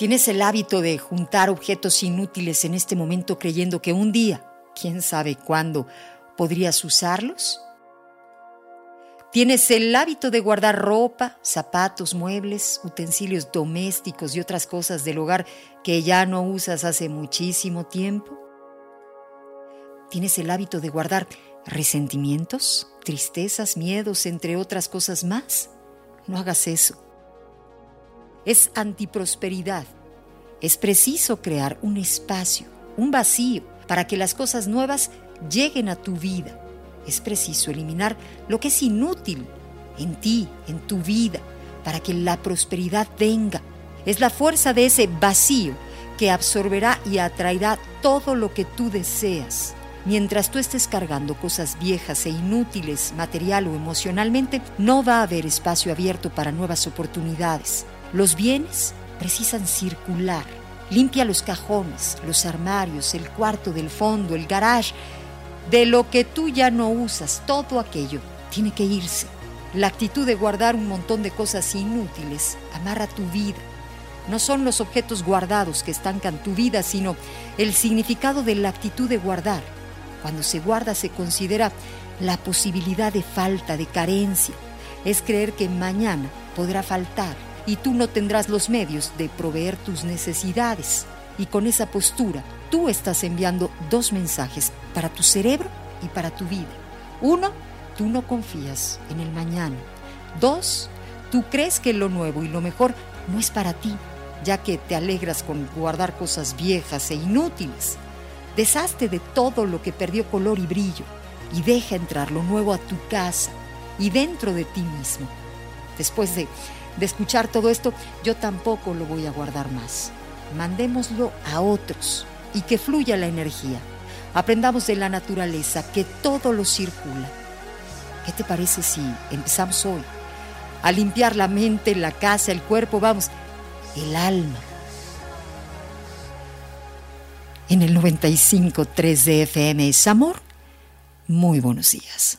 Tienes el hábito de juntar objetos inútiles en este momento creyendo que un día, quién sabe cuándo, podrías usarlos. Tienes el hábito de guardar ropa, zapatos, muebles, utensilios domésticos y otras cosas del hogar que ya no usas hace muchísimo tiempo. Tienes el hábito de guardar resentimientos, tristezas, miedos, entre otras cosas más. No hagas eso. Es antiprosperidad. Es preciso crear un espacio, un vacío, para que las cosas nuevas lleguen a tu vida es preciso eliminar lo que es inútil en ti, en tu vida, para que la prosperidad venga. Es la fuerza de ese vacío que absorberá y atraerá todo lo que tú deseas. Mientras tú estés cargando cosas viejas e inútiles, material o emocionalmente, no va a haber espacio abierto para nuevas oportunidades. Los bienes precisan circular. Limpia los cajones, los armarios, el cuarto del fondo, el garage, de lo que tú ya no usas, todo aquello tiene que irse. La actitud de guardar un montón de cosas inútiles amarra tu vida. No son los objetos guardados que estancan tu vida, sino el significado de la actitud de guardar. Cuando se guarda se considera la posibilidad de falta, de carencia. Es creer que mañana podrá faltar y tú no tendrás los medios de proveer tus necesidades. Y con esa postura tú estás enviando dos mensajes para tu cerebro y para tu vida. Uno, tú no confías en el mañana. Dos, tú crees que lo nuevo y lo mejor no es para ti, ya que te alegras con guardar cosas viejas e inútiles. Deshazte de todo lo que perdió color y brillo y deja entrar lo nuevo a tu casa y dentro de ti mismo. Después de, escuchar todo esto, yo tampoco lo voy a guardar más. Mandémoslo a otros y que fluya la energía. Aprendamos de la naturaleza que todo lo circula. ¿Qué te parece si empezamos hoy a limpiar la mente, la casa, el cuerpo, vamos, el alma? En el 95.3 de FM es amor. Muy buenos días.